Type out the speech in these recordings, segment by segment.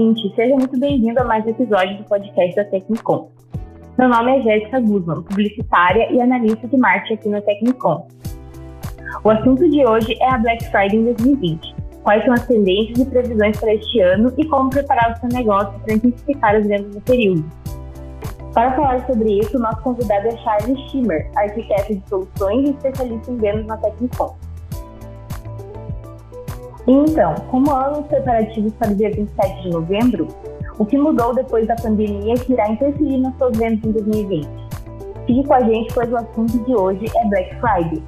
ouvinte, seja muito bem-vindo a mais um episódio do podcast da Tecnicom. Meu nome é Jéssica Guzman, publicitária e analista de marketing aqui na Tecnicom. O assunto de hoje é a Black Friday em 2020. Quais são as tendências e previsões para este ano e como preparar o seu negócio para intensificar as vendas no período. Para falar sobre isso, nosso convidado é Charles Schimmer, arquiteto de soluções e especialista em vendas na Tecnicom. Então, como ano preparativos para o dia 27 de novembro, o que mudou depois da pandemia que irá interferir nas suas vendas em 2020? Fique com a gente, pois o assunto de hoje é Black Friday.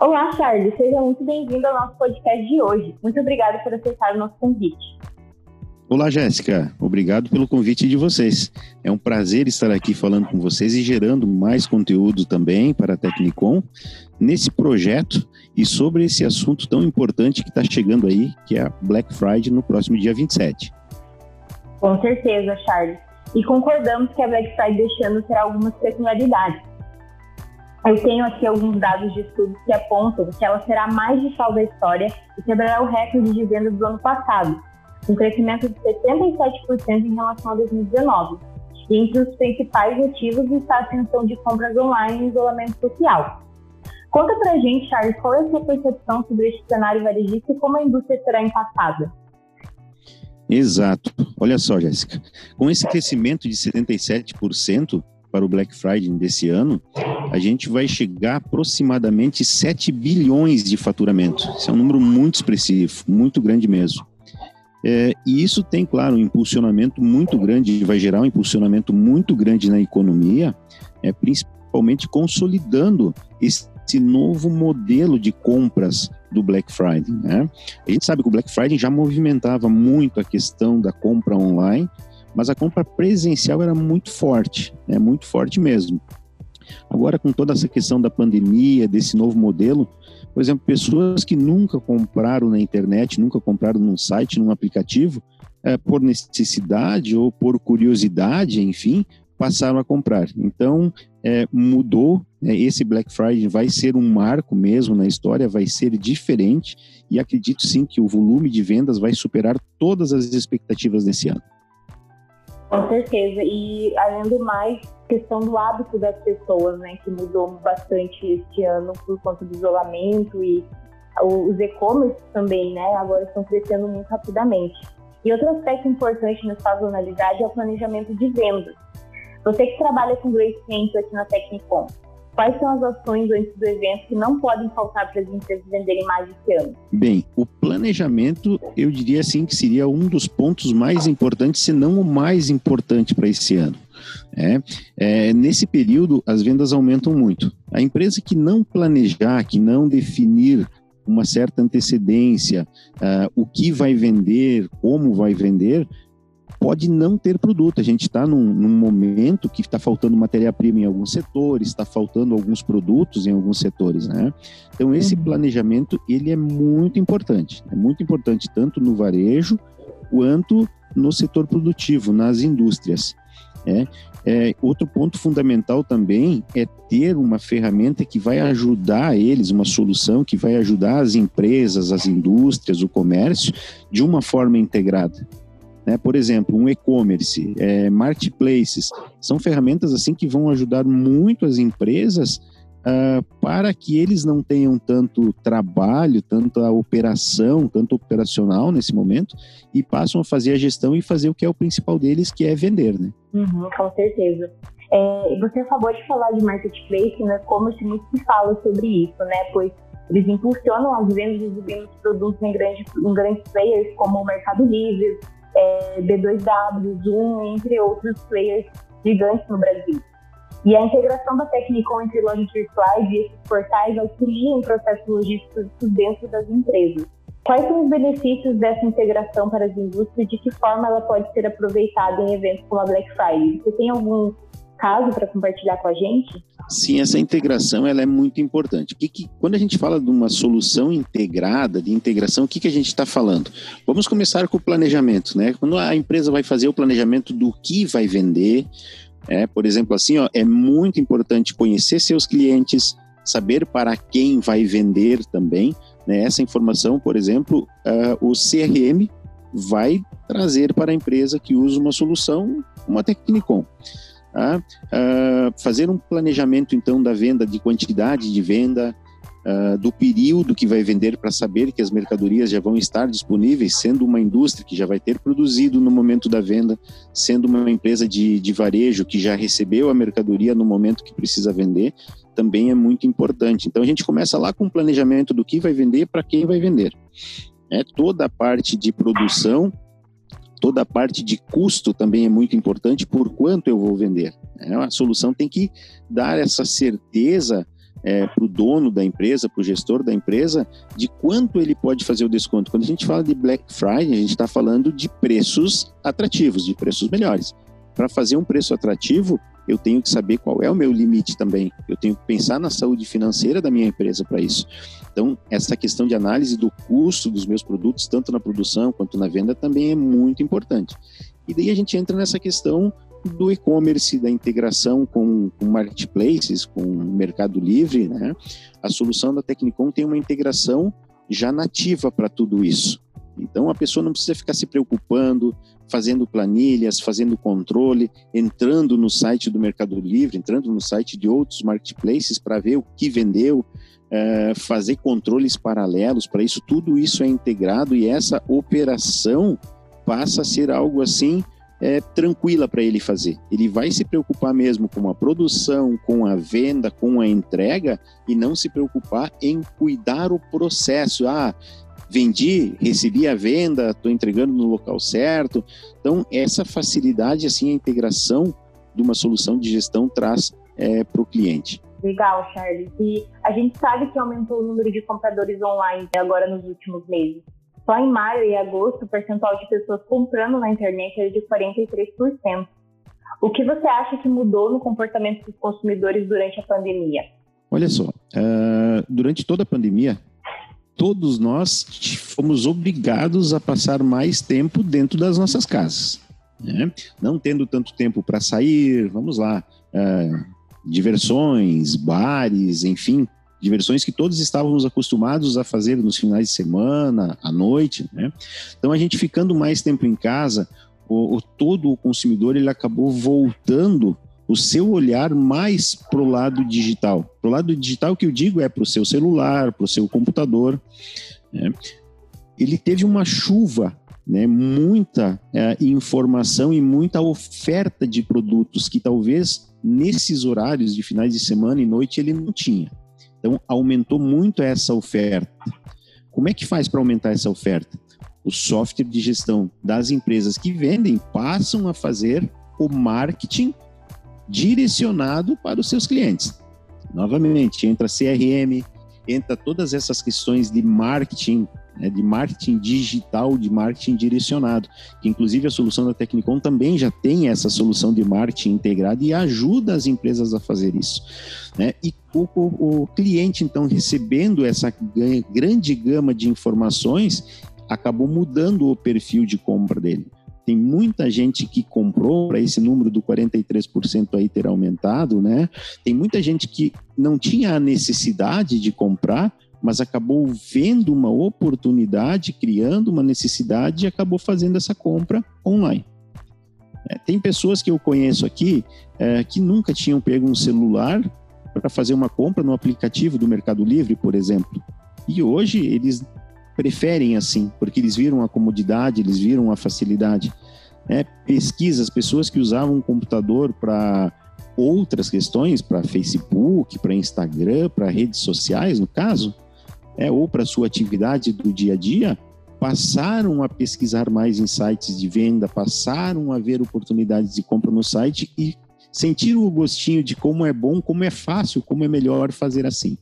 Olá, Charles. Seja muito bem-vindo ao nosso podcast de hoje. Muito obrigada por aceitar o nosso convite. Olá, Jéssica. Obrigado pelo convite de vocês. É um prazer estar aqui falando com vocês e gerando mais conteúdo também para a Tecnicom nesse projeto e sobre esse assunto tão importante que está chegando aí, que é a Black Friday no próximo dia 27. Com certeza, Charles. E concordamos que a Black Friday deste ano terá algumas peculiaridades. Eu tenho aqui alguns dados de estudos que apontam que ela será mais digital da história e quebrará o recorde de venda do ano passado, um crescimento de 77% em relação a 2019. E entre os principais motivos está a ascensão de compras online e isolamento social. Conta pra gente, Charles, qual é a sua percepção sobre este cenário varejista e como a indústria será impactada? Exato. Olha só, Jéssica. Com esse crescimento de 77% para o Black Friday desse ano, a gente vai chegar aproximadamente 7 bilhões de faturamento. Isso é um número muito expressivo, muito grande mesmo. É, e isso tem, claro, um impulsionamento muito grande, vai gerar um impulsionamento muito grande na economia, é, principalmente consolidando esse novo modelo de compras do Black Friday. Né? A gente sabe que o Black Friday já movimentava muito a questão da compra online, mas a compra presencial era muito forte, né? muito forte mesmo. Agora, com toda essa questão da pandemia, desse novo modelo, por exemplo, pessoas que nunca compraram na internet, nunca compraram num site, num aplicativo, é, por necessidade ou por curiosidade, enfim, passaram a comprar. Então, é, mudou. Né, esse Black Friday vai ser um marco mesmo na história, vai ser diferente e acredito sim que o volume de vendas vai superar todas as expectativas desse ano. Com certeza. E além do mais, questão do hábito das pessoas, né, que mudou bastante este ano por conta do isolamento e os e-commerce também, né, agora estão crescendo muito rapidamente. E outro aspecto importante na sazonalidade é o planejamento de vendas. Você que trabalha com grandes clientes aqui na Tecnicom, Quais são as ações antes do evento que não podem faltar para as empresas venderem mais esse ano? Bem, o planejamento, eu diria assim que seria um dos pontos mais importantes, se não o mais importante para esse ano. É, é, nesse período, as vendas aumentam muito. A empresa que não planejar, que não definir uma certa antecedência, uh, o que vai vender, como vai vender, pode não ter produto. A gente está num, num, momento que está faltando matéria-prima em alguns setores, está faltando alguns produtos em alguns setores, né? Então esse uhum. planejamento ele é muito importante, é muito importante tanto no varejo quanto no setor produtivo, nas indústrias. É, é, outro ponto fundamental também é ter uma ferramenta que vai ajudar eles, uma solução que vai ajudar as empresas, as indústrias, o comércio de uma forma integrada. Né? Por exemplo, um e-commerce, é, marketplaces, são ferramentas assim que vão ajudar muito as empresas uh, para que eles não tenham tanto trabalho, tanta operação, tanto operacional nesse momento e passam a fazer a gestão e fazer o que é o principal deles, que é vender, né? Uhum, com certeza. É, você acabou de falar de marketplace, né? Como muito se fala sobre isso, né? Pois eles impulsionam as vendas e os produtos em em grandes players como o Mercado Livre, é, B2W, Zoom, entre outros players gigantes no Brasil. E a integração da Tecnicom entre lojas virtuais e esses portais auxiliam em processos logísticos dentro das empresas. Quais são os benefícios dessa integração para as indústrias e de que forma ela pode ser aproveitada em eventos como a Black Friday? Você tem algum caso para compartilhar com a gente? Sim, essa integração ela é muito importante. Que, que, quando a gente fala de uma solução integrada, de integração, o que, que a gente está falando? Vamos começar com o planejamento, né? Quando a empresa vai fazer o planejamento do que vai vender, é, por exemplo, assim, ó, é muito importante conhecer seus clientes, saber para quem vai vender também. Né? Essa informação, por exemplo, uh, o CRM vai trazer para a empresa que usa uma solução, uma Tecnicom. Fazer um planejamento, então, da venda, de quantidade de venda, do período que vai vender para saber que as mercadorias já vão estar disponíveis, sendo uma indústria que já vai ter produzido no momento da venda, sendo uma empresa de, de varejo que já recebeu a mercadoria no momento que precisa vender, também é muito importante. Então a gente começa lá com o planejamento do que vai vender para quem vai vender. É toda a parte de produção, toda a parte de custo também é muito importante por quanto eu vou vender. É, a solução tem que dar essa certeza é, para o dono da empresa, para o gestor da empresa, de quanto ele pode fazer o desconto. Quando a gente fala de Black Friday, a gente está falando de preços atrativos, de preços melhores. Para fazer um preço atrativo, eu tenho que saber qual é o meu limite também. Eu tenho que pensar na saúde financeira da minha empresa para isso. Então, essa questão de análise do custo dos meus produtos, tanto na produção quanto na venda, também é muito importante. E daí a gente entra nessa questão do e-commerce, da integração com, com, marketplaces, com Mercado Livre, né? A solução da Tecnicom tem uma integração já nativa para tudo isso. Então a pessoa não precisa ficar se preocupando, fazendo planilhas, fazendo controle, entrando no site do Mercado Livre, entrando no site de outros marketplaces para ver o que vendeu, é, fazer controles paralelos. Para isso, tudo isso é integrado e essa operação passa a ser algo assim é, tranquila para ele fazer. Ele vai se preocupar mesmo com a produção, com a venda, com a entrega e não se preocupar em cuidar o processo. Ah, vendi, recebi a venda, estou entregando no local certo. Então, essa facilidade, assim, a integração de uma solução de gestão traz é, para o cliente. Legal, Charles. E a gente sabe que aumentou o número de compradores online agora nos últimos meses. Só em maio e agosto, o percentual de pessoas comprando na internet é de 43%. O que você acha que mudou no comportamento dos consumidores durante a pandemia? Olha só, uh, durante toda a pandemia, todos nós fomos obrigados a passar mais tempo dentro das nossas casas. Né? Não tendo tanto tempo para sair, vamos lá, uh, diversões, bares, enfim, diversões que todos estávamos acostumados a fazer nos finais de semana, à noite, né? Então a gente ficando mais tempo em casa, o, o todo o consumidor ele acabou voltando o seu olhar mais para o lado digital. Para o lado digital que eu digo é para o seu celular, para o seu computador. Né? Ele teve uma chuva, né? muita é, informação e muita oferta de produtos que talvez nesses horários de finais de semana e noite ele não tinha. Então, aumentou muito essa oferta. Como é que faz para aumentar essa oferta? O software de gestão das empresas que vendem passam a fazer o marketing direcionado para os seus clientes. Novamente, entra CRM, entra todas essas questões de marketing né, de marketing digital, de marketing direcionado, que inclusive a solução da Tecnicom também já tem essa solução de marketing integrada e ajuda as empresas a fazer isso. Né? E o, o, o cliente, então, recebendo essa grande gama de informações, acabou mudando o perfil de compra dele. Tem muita gente que comprou para esse número do 43% aí ter aumentado, né? Tem muita gente que não tinha a necessidade de comprar, mas acabou vendo uma oportunidade, criando uma necessidade e acabou fazendo essa compra online. É, tem pessoas que eu conheço aqui é, que nunca tinham pego um celular para fazer uma compra no aplicativo do Mercado Livre, por exemplo. E hoje eles preferem assim, porque eles viram a comodidade, eles viram a facilidade. É, pesquisas, pessoas que usavam um computador para outras questões, para Facebook, para Instagram, para redes sociais, no caso, é, ou para sua atividade do dia a dia, passaram a pesquisar mais em sites de venda, passaram a ver oportunidades de compra no site e sentiram o gostinho de como é bom, como é fácil, como é melhor fazer assim.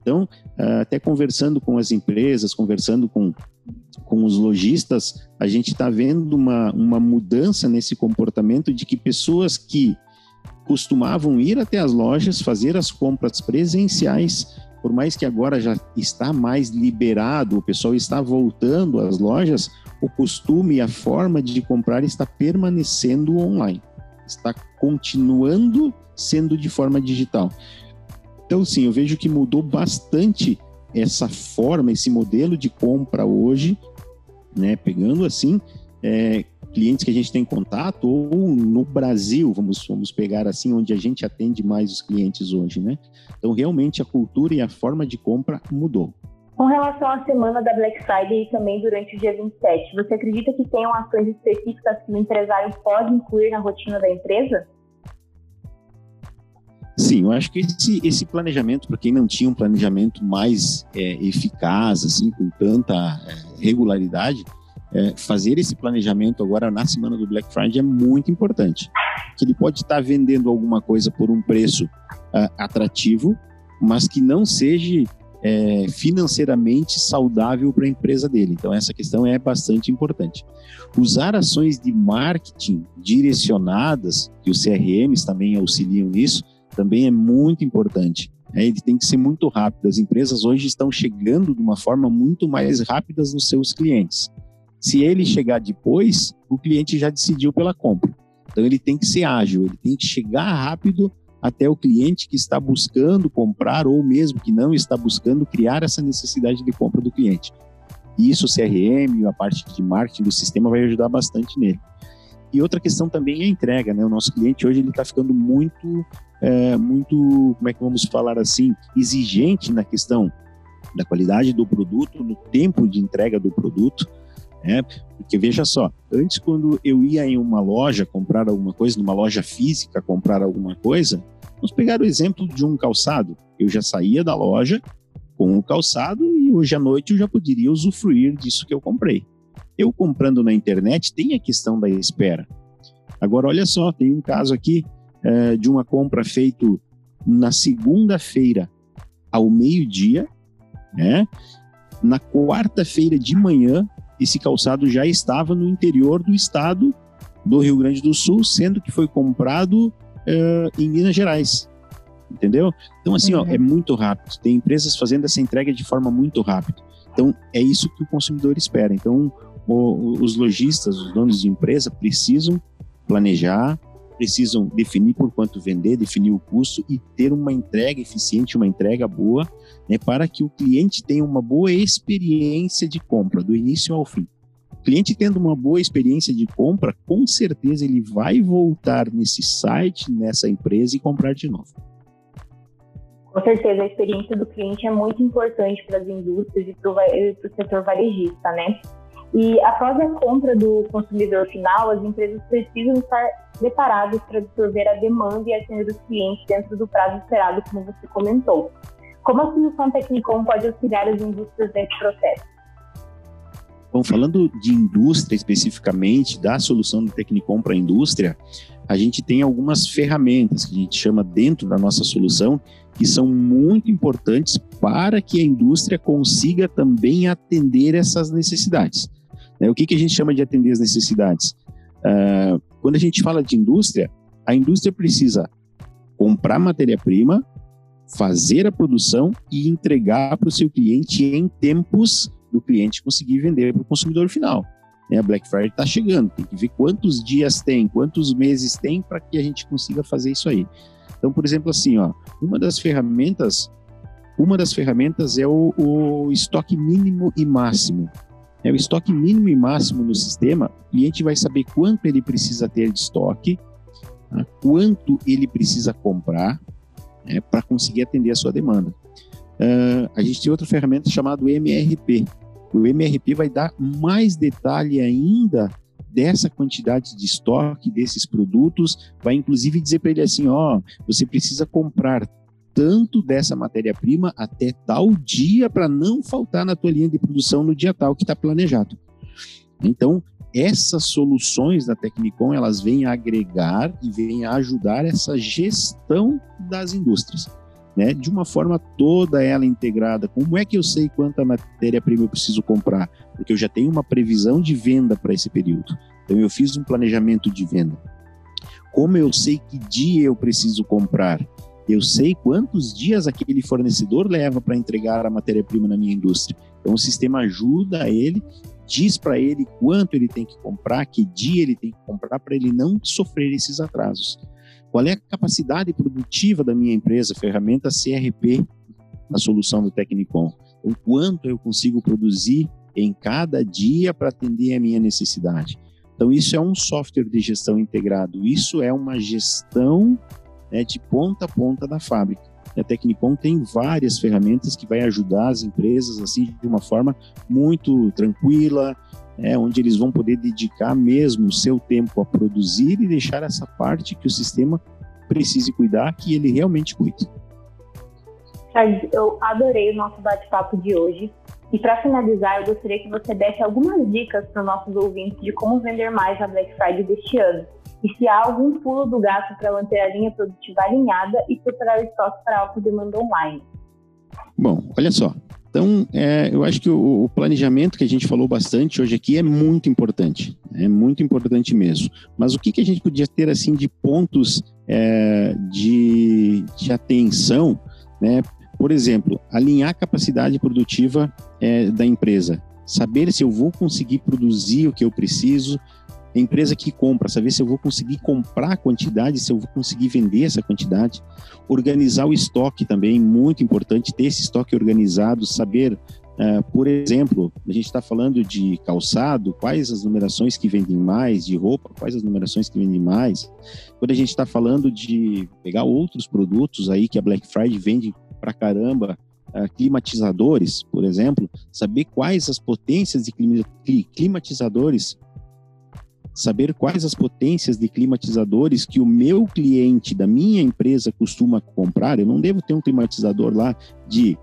Então, ah, até conversando com as empresas, conversando com, com os lojistas, a gente está vendo uma, uma mudança nesse comportamento de que pessoas que costumavam ir até as lojas, fazer as compras presenciais, por mais que agora já está mais liberado, o pessoal está voltando às lojas, o costume e a forma de comprar está permanecendo online, está continuando sendo de forma digital. Então, sim, eu vejo que mudou bastante essa forma, esse modelo de compra hoje, né? Pegando assim, é, clientes que a gente tem contato ou no Brasil, vamos, vamos pegar assim, onde a gente atende mais os clientes hoje, né? Então, realmente a cultura e a forma de compra mudou. Com relação à semana da Black Friday e também durante o dia 27, você acredita que tenham ações específicas que o empresário pode incluir na rotina da empresa? Sim, eu acho que esse, esse planejamento, para quem não tinha um planejamento mais é, eficaz, assim, com tanta é, regularidade, é, fazer esse planejamento agora na semana do Black Friday é muito importante. Que ele pode estar vendendo alguma coisa por um preço uh, atrativo, mas que não seja é, financeiramente saudável para a empresa dele. Então, essa questão é bastante importante. Usar ações de marketing direcionadas, que os CRMs também auxiliam nisso, também é muito importante. É, ele tem que ser muito rápido. As empresas hoje estão chegando de uma forma muito mais rápida nos seus clientes. Se ele chegar depois, o cliente já decidiu pela compra. Então ele tem que ser ágil, ele tem que chegar rápido até o cliente que está buscando comprar ou mesmo que não está buscando criar essa necessidade de compra do cliente. Isso o CRM, a parte de marketing do sistema vai ajudar bastante nele. E outra questão também é a entrega, né? O nosso cliente hoje ele está ficando muito, é, muito, como é que vamos falar assim, exigente na questão da qualidade do produto, no tempo de entrega do produto. Né? Porque veja só, antes quando eu ia em uma loja comprar alguma coisa, numa loja física comprar alguma coisa, vamos pegar o exemplo de um calçado. Eu já saía da loja com o calçado e hoje à noite eu já poderia usufruir disso que eu comprei. Eu comprando na internet tem a questão da espera. Agora olha só, tem um caso aqui é, de uma compra feito na segunda-feira ao meio-dia, né? Na quarta-feira de manhã esse calçado já estava no interior do estado do Rio Grande do Sul, sendo que foi comprado uh, em Minas Gerais. Entendeu? Então, assim, uhum. ó, é muito rápido. Tem empresas fazendo essa entrega de forma muito rápida. Então, é isso que o consumidor espera. Então, o, os lojistas, os donos de empresa, precisam planejar, precisam definir por quanto vender, definir o custo e ter uma entrega eficiente, uma entrega boa, né, para que o cliente tenha uma boa experiência de compra, do início ao fim. O cliente tendo uma boa experiência de compra, com certeza ele vai voltar nesse site, nessa empresa e comprar de novo. Com certeza, a experiência do cliente é muito importante para as indústrias e para o setor varejista, né? E após a compra do consumidor final, as empresas precisam estar preparadas para absorver a demanda e atender os clientes dentro do prazo esperado, como você comentou. Como a solução Tecnicom pode auxiliar as indústrias nesse processo? Bom, falando de indústria especificamente, da solução do Tecnicom para a indústria, a gente tem algumas ferramentas que a gente chama dentro da nossa solução que são muito importantes para que a indústria consiga também atender essas necessidades. Né? O que, que a gente chama de atender as necessidades? Uh, quando a gente fala de indústria, a indústria precisa comprar matéria-prima, fazer a produção e entregar para o seu cliente em tempos do cliente conseguir vender para o consumidor final. Né? A Black Friday está chegando, tem que ver quantos dias tem, quantos meses tem para que a gente consiga fazer isso aí. Então, por exemplo, assim, ó, uma das ferramentas, uma das ferramentas é o, o estoque mínimo e máximo. É o estoque mínimo e máximo no sistema, o cliente vai saber quanto ele precisa ter de estoque, tá? quanto ele precisa comprar né, para conseguir atender a sua demanda. Uh, a gente tem outra ferramenta chamada MRP. O MRP vai dar mais detalhe ainda dessa quantidade de estoque desses produtos, vai inclusive dizer para ele assim, ó, você precisa comprar tanto dessa matéria-prima até tal dia para não faltar na tua linha de produção no dia tal que está planejado. Então, essas soluções da Tecnicom, elas vêm agregar e vêm ajudar essa gestão das indústrias, né? De uma forma toda ela integrada. Como é que eu sei quanta matéria-prima eu preciso comprar? Porque eu já tenho uma previsão de venda para esse período. Então, eu fiz um planejamento de venda. Como eu sei que dia eu preciso comprar? Eu sei quantos dias aquele fornecedor leva para entregar a matéria-prima na minha indústria. Então, o sistema ajuda ele, diz para ele quanto ele tem que comprar, que dia ele tem que comprar, para ele não sofrer esses atrasos. Qual é a capacidade produtiva da minha empresa? Ferramenta CRP, a solução do Tecnicom. O quanto eu consigo produzir em cada dia para atender a minha necessidade. Então, isso é um software de gestão integrado, isso é uma gestão né, de ponta a ponta da fábrica. a Tecnicom tem várias ferramentas que vai ajudar as empresas assim de uma forma muito tranquila, é, onde eles vão poder dedicar mesmo o seu tempo a produzir e deixar essa parte que o sistema precise cuidar, que ele realmente cuide. Eu adorei o nosso bate-papo de hoje. E para finalizar, eu gostaria que você desse algumas dicas para os nossos ouvintes de como vender mais na Black Friday deste ano. E se há algum pulo do gato para manter a linha produtiva alinhada e preparar o estoque para alta demanda online. Bom, olha só. Então, é, eu acho que o, o, planejamento que a gente falou bastante hoje aqui é muito importante, é muito importante mesmo. Mas o que, que a gente podia ter assim de pontos é, de, de atenção, né? Por exemplo, alinhar a capacidade produtiva é, da empresa, saber se eu vou conseguir produzir o que eu preciso, a empresa que compra, saber se eu vou conseguir comprar a quantidade, se eu vou conseguir vender essa quantidade, organizar o estoque também, muito importante, ter esse estoque organizado, saber, uh, por exemplo, a gente está falando de calçado, quais as numerações que vendem mais, de roupa, quais as numerações que vendem mais. Quando a gente está falando de pegar outros produtos aí que a Black Friday vende pra caramba, uh, climatizadores, por exemplo, saber quais as potências de climatizadores, saber quais as potências de climatizadores que o meu cliente da minha empresa costuma comprar. Eu não devo ter um climatizador lá de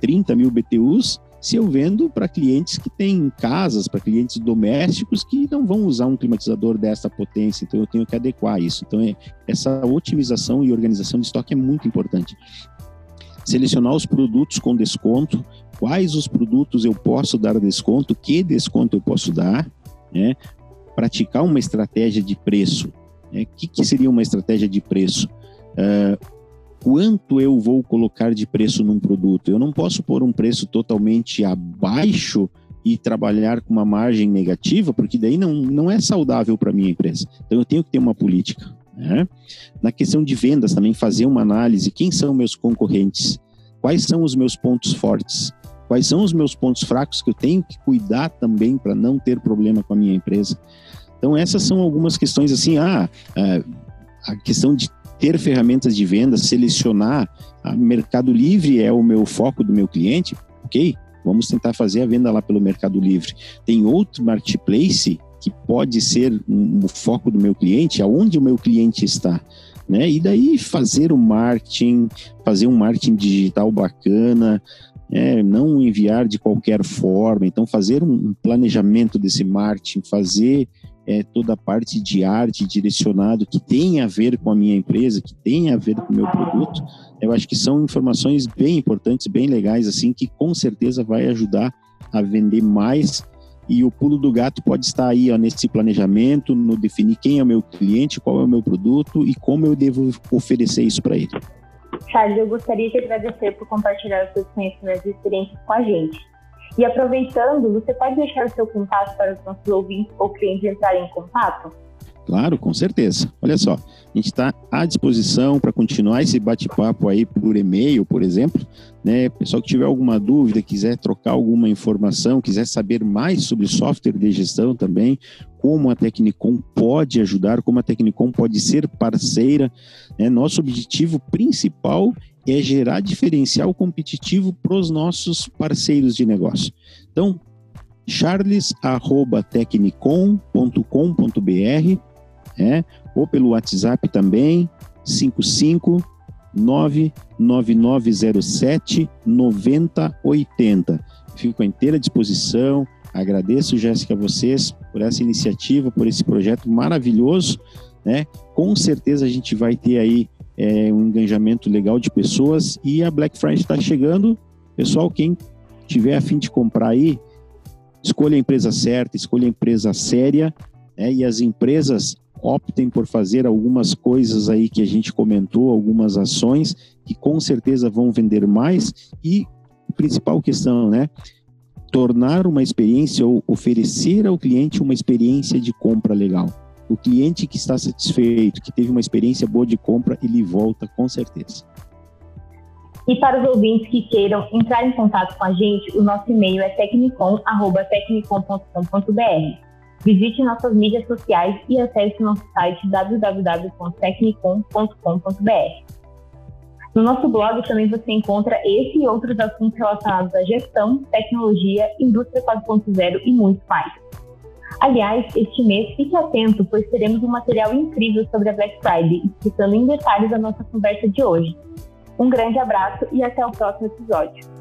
30 mil BTUs se eu vendo para clientes que têm casas, para clientes domésticos que não vão usar um climatizador dessa potência, então eu tenho que adequar isso. Então, é, essa otimização e organização de estoque é muito importante selecionar os produtos com desconto, quais os produtos eu posso dar desconto, que desconto eu posso dar, né? Praticar uma estratégia de preço. Né? O que, que seria uma estratégia de preço? Uh, quanto eu vou colocar de preço num produto? Eu não posso pôr um preço totalmente abaixo e trabalhar com uma margem negativa, porque daí não, não é saudável para minha empresa. Então eu tenho que ter uma política. Né? Na questão de vendas, também fazer uma análise: quem são meus concorrentes? Quais são os meus pontos fortes? Quais são os meus pontos fracos que eu tenho que cuidar também para não ter problema com a minha empresa? Então, essas são algumas questões assim. Ah, a questão de ter ferramentas de venda, selecionar. A Mercado Livre é o meu foco do meu cliente, ok? Vamos tentar fazer a venda lá pelo Mercado Livre. Tem outro marketplace que pode ser um, um foco do meu cliente, aonde o meu cliente está. Né? E daí fazer o marketing, fazer um marketing digital bacana, é, não enviar de qualquer forma. Então, fazer um planejamento desse marketing, fazer é, toda a parte de arte direcionado que tem a ver com a minha empresa, que tem a ver com o meu produto, eu acho que são informações bem importantes, bem legais, assim, que com certeza vai ajudar a vender mais e o pulo do gato pode estar aí ó, nesse planejamento, no definir quem é o meu cliente, qual é o meu produto e como eu devo oferecer isso para ele. Charles, eu gostaria de agradecer por compartilhar os seus conhecimentos e experiências com a gente. E aproveitando, você pode deixar o seu contato para os nossos ouvintes ou clientes entrarem em contato? Claro, com certeza. Olha só, a gente está à disposição para continuar esse bate-papo aí por e-mail, por exemplo. Né? Pessoal que tiver alguma dúvida, quiser trocar alguma informação, quiser saber mais sobre software de gestão também, como a Tecnicom pode ajudar, como a Tecnicom pode ser parceira. Né? Nosso objetivo principal é gerar diferencial competitivo para os nossos parceiros de negócio. Então, charles@tecnicom.com.br é, ou pelo WhatsApp também, 55 99907 9080. Fico à inteira disposição. Agradeço, Jéssica, a vocês por essa iniciativa, por esse projeto maravilhoso. Né? Com certeza a gente vai ter aí é, um engajamento legal de pessoas e a Black Friday está chegando. Pessoal, quem tiver a fim de comprar aí, escolha a empresa certa, escolha a empresa séria, né? e as empresas optem por fazer algumas coisas aí que a gente comentou, algumas ações que com certeza vão vender mais e principal questão, né? Tornar uma experiência ou oferecer ao cliente uma experiência de compra legal. O cliente que está satisfeito, que teve uma experiência boa de compra, ele volta com certeza. E para os ouvintes que queiram entrar em contato com a gente, o nosso e-mail é tecnicom.tecnicom.com.br. Visite nossas mídias sociais e acesse nosso site www.tecnicom.com.br. No nosso blog também você encontra esse e outros assuntos relacionados à gestão, tecnologia, indústria 4.0 e muito mais. Aliás, este mês fique atento, pois teremos um material incrível sobre a Black Friday, explicando em detalhes a nossa conversa de hoje. Um grande abraço e até o próximo episódio.